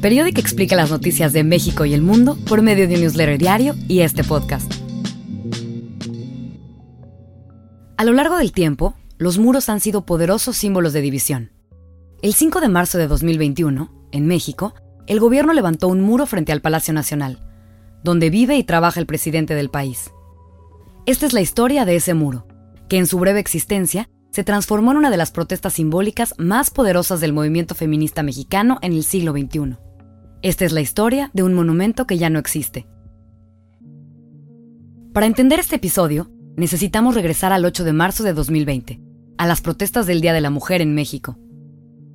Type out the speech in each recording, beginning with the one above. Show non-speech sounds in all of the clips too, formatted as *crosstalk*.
Periódico explica las noticias de México y el mundo por medio de un newsletter diario y este podcast. A lo largo del tiempo, los muros han sido poderosos símbolos de división. El 5 de marzo de 2021, en México, el gobierno levantó un muro frente al Palacio Nacional, donde vive y trabaja el presidente del país. Esta es la historia de ese muro, que en su breve existencia se transformó en una de las protestas simbólicas más poderosas del movimiento feminista mexicano en el siglo XXI. Esta es la historia de un monumento que ya no existe. Para entender este episodio, necesitamos regresar al 8 de marzo de 2020, a las protestas del Día de la Mujer en México.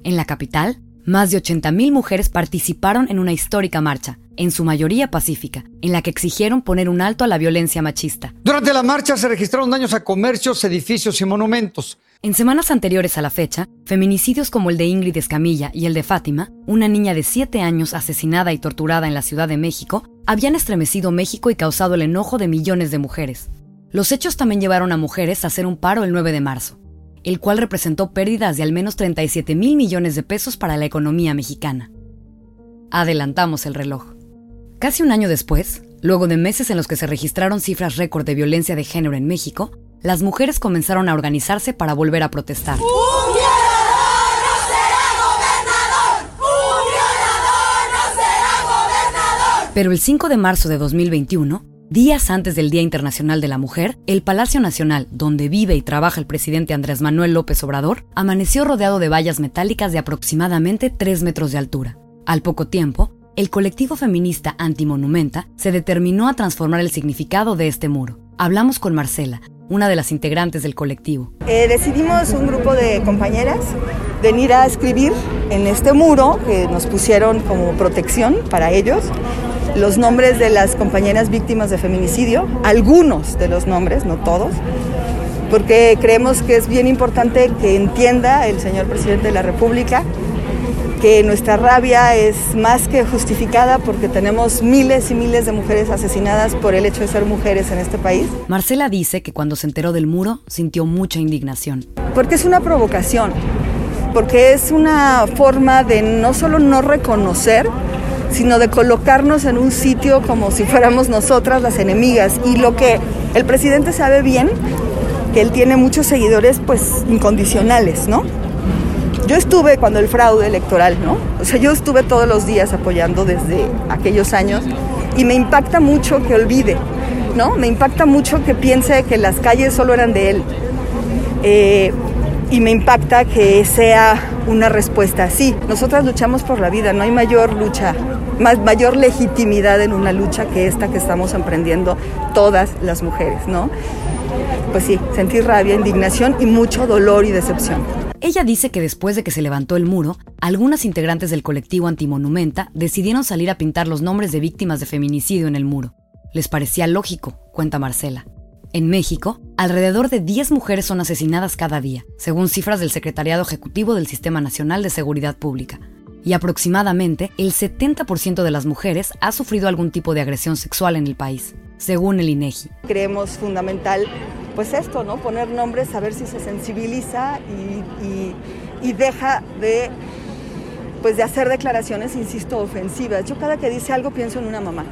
En la capital, más de 80.000 mujeres participaron en una histórica marcha, en su mayoría pacífica, en la que exigieron poner un alto a la violencia machista. Durante la marcha se registraron daños a comercios, edificios y monumentos. En semanas anteriores a la fecha, feminicidios como el de Ingrid Escamilla y el de Fátima, una niña de 7 años asesinada y torturada en la Ciudad de México, habían estremecido México y causado el enojo de millones de mujeres. Los hechos también llevaron a mujeres a hacer un paro el 9 de marzo, el cual representó pérdidas de al menos 37 mil millones de pesos para la economía mexicana. Adelantamos el reloj. Casi un año después, luego de meses en los que se registraron cifras récord de violencia de género en México, las mujeres comenzaron a organizarse para volver a protestar. ¡Un violador no será gobernador! ¡Un violador no será gobernador! Pero el 5 de marzo de 2021, Días antes del Día Internacional de la Mujer, el Palacio Nacional, donde vive y trabaja el presidente Andrés Manuel López Obrador, amaneció rodeado de vallas metálicas de aproximadamente 3 metros de altura. Al poco tiempo, el colectivo feminista Antimonumenta se determinó a transformar el significado de este muro. Hablamos con Marcela, una de las integrantes del colectivo. Eh, decidimos un grupo de compañeras venir a escribir en este muro que nos pusieron como protección para ellos los nombres de las compañeras víctimas de feminicidio, algunos de los nombres, no todos, porque creemos que es bien importante que entienda el señor presidente de la República que nuestra rabia es más que justificada porque tenemos miles y miles de mujeres asesinadas por el hecho de ser mujeres en este país. Marcela dice que cuando se enteró del muro sintió mucha indignación. Porque es una provocación, porque es una forma de no solo no reconocer, sino de colocarnos en un sitio como si fuéramos nosotras las enemigas. Y lo que el presidente sabe bien, que él tiene muchos seguidores pues incondicionales, ¿no? Yo estuve cuando el fraude electoral, ¿no? O sea, yo estuve todos los días apoyando desde aquellos años y me impacta mucho que olvide, ¿no? Me impacta mucho que piense que las calles solo eran de él. Eh, y me impacta que sea una respuesta así. Nosotras luchamos por la vida, no hay mayor lucha, más, mayor legitimidad en una lucha que esta que estamos emprendiendo todas las mujeres, ¿no? Pues sí, sentir rabia, indignación y mucho dolor y decepción. Ella dice que después de que se levantó el muro, algunas integrantes del colectivo Antimonumenta decidieron salir a pintar los nombres de víctimas de feminicidio en el muro. Les parecía lógico, cuenta Marcela. En México, alrededor de 10 mujeres son asesinadas cada día, según cifras del Secretariado Ejecutivo del Sistema Nacional de Seguridad Pública. Y aproximadamente el 70% de las mujeres ha sufrido algún tipo de agresión sexual en el país, según el INEGI. Creemos fundamental, pues esto, ¿no? Poner nombres, a ver si se sensibiliza y, y deja de pues de hacer declaraciones, insisto, ofensivas. Yo cada que dice algo pienso en una mamá.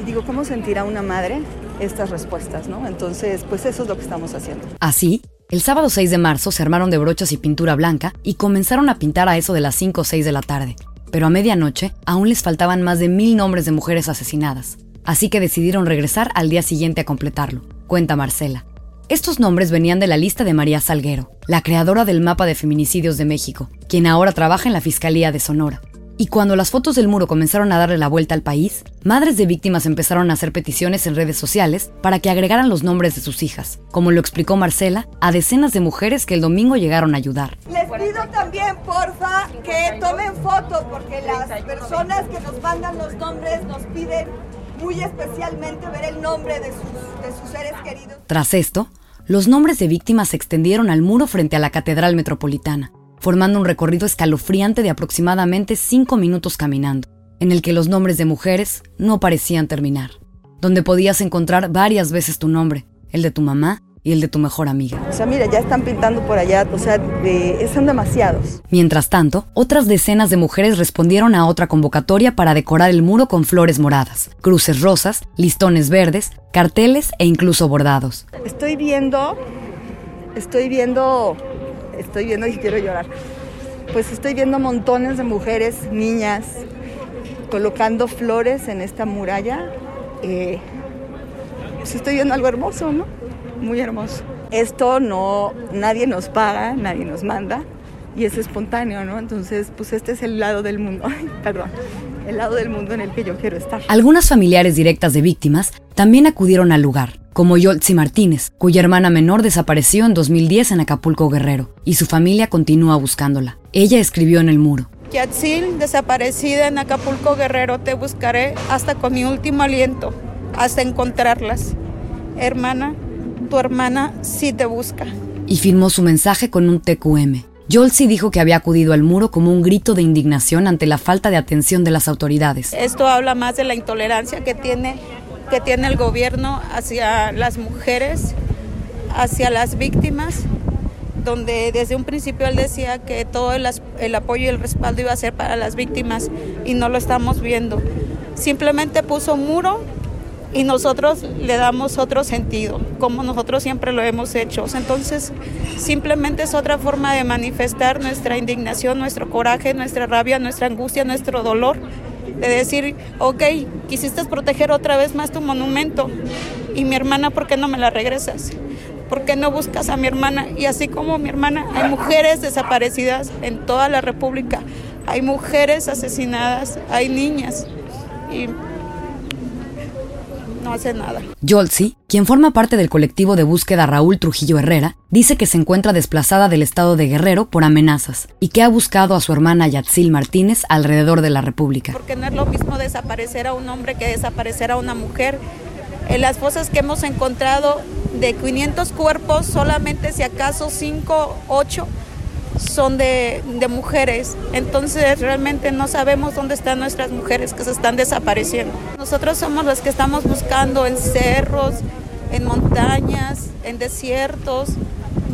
Y digo, ¿cómo sentirá una madre estas respuestas, ¿no? Entonces, pues eso es lo que estamos haciendo. Así, el sábado 6 de marzo se armaron de brochas y pintura blanca y comenzaron a pintar a eso de las 5 o 6 de la tarde. Pero a medianoche aún les faltaban más de mil nombres de mujeres asesinadas. Así que decidieron regresar al día siguiente a completarlo, cuenta Marcela. Estos nombres venían de la lista de María Salguero, la creadora del mapa de feminicidios de México, quien ahora trabaja en la Fiscalía de Sonora. Y cuando las fotos del muro comenzaron a darle la vuelta al país, madres de víctimas empezaron a hacer peticiones en redes sociales para que agregaran los nombres de sus hijas, como lo explicó Marcela, a decenas de mujeres que el domingo llegaron a ayudar. Les pido también, porfa, que tomen fotos, porque las personas que nos mandan los nombres nos piden muy especialmente ver el nombre de sus, de sus seres queridos. Tras esto, los nombres de víctimas se extendieron al muro frente a la Catedral Metropolitana formando un recorrido escalofriante de aproximadamente cinco minutos caminando, en el que los nombres de mujeres no parecían terminar, donde podías encontrar varias veces tu nombre, el de tu mamá, y el de tu mejor amiga. O sea, mira, ya están pintando por allá, o sea, son demasiados. Mientras tanto, otras decenas de mujeres respondieron a otra convocatoria para decorar el muro con flores moradas, cruces rosas, listones verdes, carteles e incluso bordados. Estoy viendo, estoy viendo, estoy viendo y quiero llorar. Pues estoy viendo montones de mujeres, niñas, colocando flores en esta muralla. Eh, pues estoy viendo algo hermoso, ¿no? Muy hermoso. Esto no, nadie nos paga, nadie nos manda y es espontáneo, ¿no? Entonces, pues este es el lado del mundo, *laughs* perdón, el lado del mundo en el que yo quiero estar. Algunas familiares directas de víctimas también acudieron al lugar, como Yoltzi Martínez, cuya hermana menor desapareció en 2010 en Acapulco Guerrero, y su familia continúa buscándola. Ella escribió en el muro. Yatzil, desaparecida en Acapulco Guerrero, te buscaré hasta con mi último aliento, hasta encontrarlas. Hermana, tu hermana sí te busca. Y firmó su mensaje con un TQM. Yolsi dijo que había acudido al muro como un grito de indignación ante la falta de atención de las autoridades. Esto habla más de la intolerancia que tiene, que tiene el gobierno hacia las mujeres, hacia las víctimas donde desde un principio él decía que todo el, el, apoyo y el respaldo iba a ser para las víctimas y no lo estamos viendo. Simplemente puso muro y nosotros le damos otro sentido, como nosotros siempre lo hemos hecho. Entonces, simplemente es otra forma de manifestar nuestra indignación, nuestro coraje, nuestra rabia, nuestra angustia, nuestro dolor, de decir, ok, quisiste proteger otra vez más tu monumento y mi hermana, ¿por qué no me la regresas? ¿Por qué no buscas a mi hermana? Y así como mi hermana, hay mujeres desaparecidas en toda la República, hay mujeres asesinadas, hay niñas. Y no hace nada. Yolsi, quien forma parte del colectivo de búsqueda Raúl Trujillo Herrera, dice que se encuentra desplazada del estado de Guerrero por amenazas y que ha buscado a su hermana Yatzil Martínez alrededor de la República. Porque no es lo mismo desaparecer a un hombre que desaparecer a una mujer. En las fosas que hemos encontrado, de 500 cuerpos, solamente si acaso 5, 8 son de, de, mujeres. Entonces realmente no sabemos dónde están nuestras mujeres que se están desapareciendo. Nosotros somos los que estamos buscando en cerros, en montañas, en desiertos.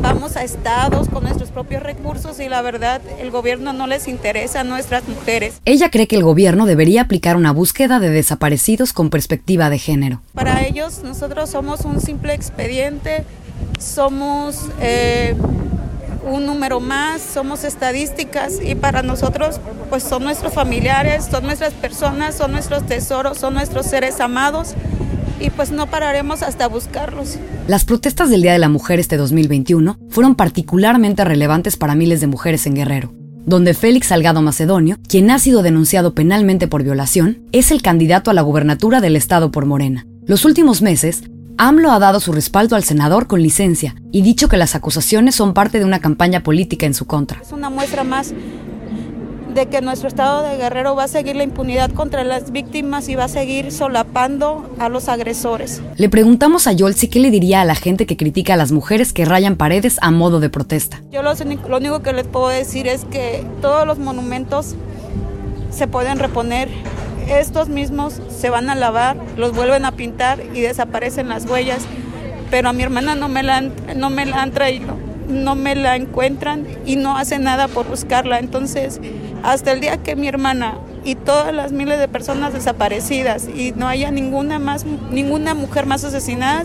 Vamos a estados con nuestros propios recursos y la verdad el gobierno no les interesa a nuestras mujeres. Ella cree que el gobierno debería aplicar una búsqueda de desaparecidos con perspectiva de género. Para ellos nosotros somos un simple expediente, somos eh, un número más, somos estadísticas y para nosotros pues son nuestros familiares, son nuestras personas, son nuestros tesoros, son nuestros seres amados y pues no pararemos hasta buscarlos. Las protestas del Día de la Mujer este 2021 fueron particularmente relevantes para miles de mujeres en Guerrero, donde Félix Salgado Macedonio, quien ha sido denunciado penalmente por violación, es el candidato a la gubernatura del estado por Morena. Los últimos meses AMLO ha dado su respaldo al senador con licencia y dicho que las acusaciones son parte de una campaña política en su contra. Es una muestra más de que nuestro estado de Guerrero va a seguir la impunidad contra las víctimas y va a seguir solapando a los agresores. Le preguntamos a Yolsi qué le diría a la gente que critica a las mujeres que rayan paredes a modo de protesta. Yo lo, lo único que les puedo decir es que todos los monumentos se pueden reponer estos mismos se van a lavar, los vuelven a pintar y desaparecen las huellas. Pero a mi hermana no me la han, no me la han traído, no me la encuentran y no hacen nada por buscarla. Entonces, hasta el día que mi hermana y todas las miles de personas desaparecidas y no haya ninguna más, ninguna mujer más asesinada,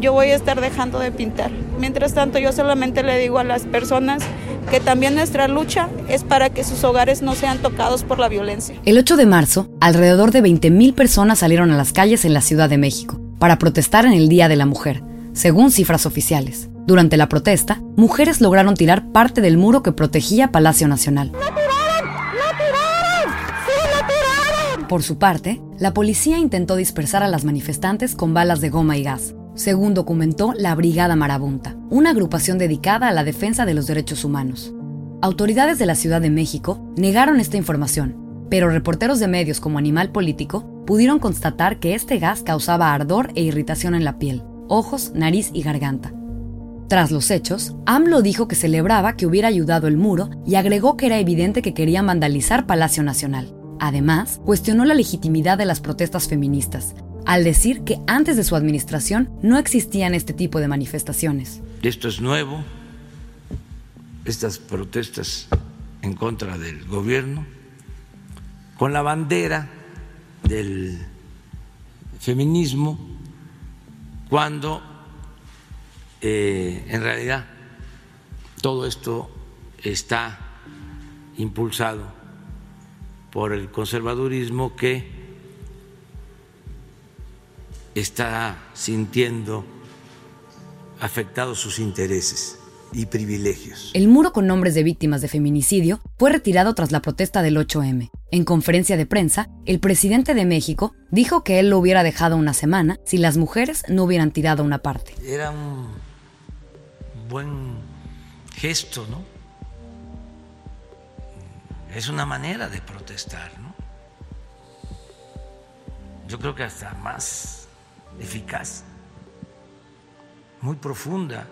yo voy a estar dejando de pintar. Mientras tanto, yo solamente le digo a las personas que también nuestra lucha es para que sus hogares no sean tocados por la violencia. El 8 de marzo, alrededor de 20.000 personas salieron a las calles en la Ciudad de México para protestar en el Día de la Mujer, según cifras oficiales. Durante la protesta, mujeres lograron tirar parte del muro que protegía Palacio Nacional. Por su parte, la policía intentó dispersar a las manifestantes con balas de goma y gas, según documentó la Brigada Marabunta, una agrupación dedicada a la defensa de los derechos humanos. Autoridades de la Ciudad de México negaron esta información, pero reporteros de medios como Animal Político pudieron constatar que este gas causaba ardor e irritación en la piel, ojos, nariz y garganta. Tras los hechos, AMLO dijo que celebraba que hubiera ayudado el muro y agregó que era evidente que querían vandalizar Palacio Nacional. Además, cuestionó la legitimidad de las protestas feministas, al decir que antes de su administración no existían este tipo de manifestaciones. Esto es nuevo, estas protestas en contra del gobierno, con la bandera del feminismo, cuando eh, en realidad todo esto está impulsado por el conservadurismo que está sintiendo afectados sus intereses y privilegios. El muro con nombres de víctimas de feminicidio fue retirado tras la protesta del 8M. En conferencia de prensa, el presidente de México dijo que él lo hubiera dejado una semana si las mujeres no hubieran tirado una parte. Era un buen gesto, ¿no? Es una manera de protestar, ¿no? Yo creo que hasta más eficaz, muy profunda.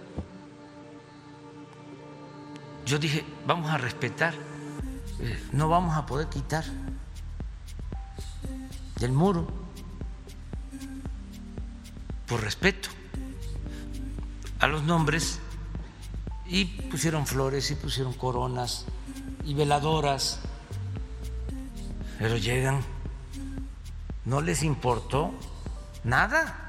Yo dije, vamos a respetar, eh, no vamos a poder quitar del muro por respeto a los nombres. Y pusieron flores y pusieron coronas y veladoras, pero llegan, no les importó nada.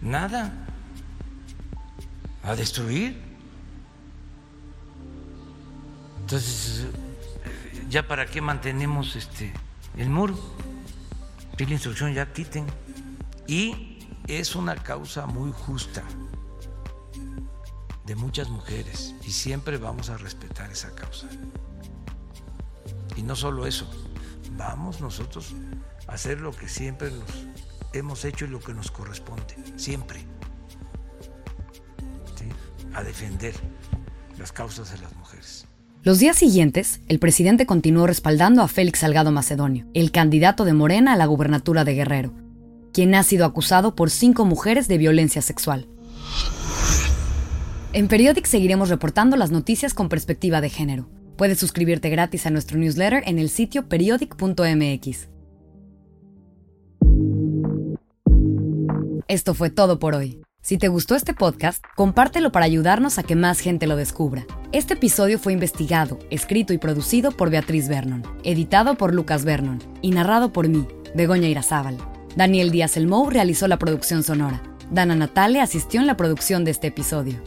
Nada a destruir. Entonces, ¿ya para qué mantenemos este el muro? Pide instrucción, ya quiten. Y es una causa muy justa de muchas mujeres y siempre vamos a respetar esa causa. Y no solo eso, vamos nosotros a hacer lo que siempre nos hemos hecho y lo que nos corresponde, siempre a defender las causas de las mujeres. Los días siguientes, el presidente continuó respaldando a Félix Salgado Macedonio, el candidato de Morena a la gubernatura de Guerrero, quien ha sido acusado por cinco mujeres de violencia sexual. En Periodic seguiremos reportando las noticias con perspectiva de género. Puedes suscribirte gratis a nuestro newsletter en el sitio periodic.mx. Esto fue todo por hoy. Si te gustó este podcast, compártelo para ayudarnos a que más gente lo descubra. Este episodio fue investigado, escrito y producido por Beatriz Vernon, editado por Lucas Vernon y narrado por mí, Begoña Irazábal. Daniel Díaz Elmou realizó la producción sonora. Dana Natale asistió en la producción de este episodio.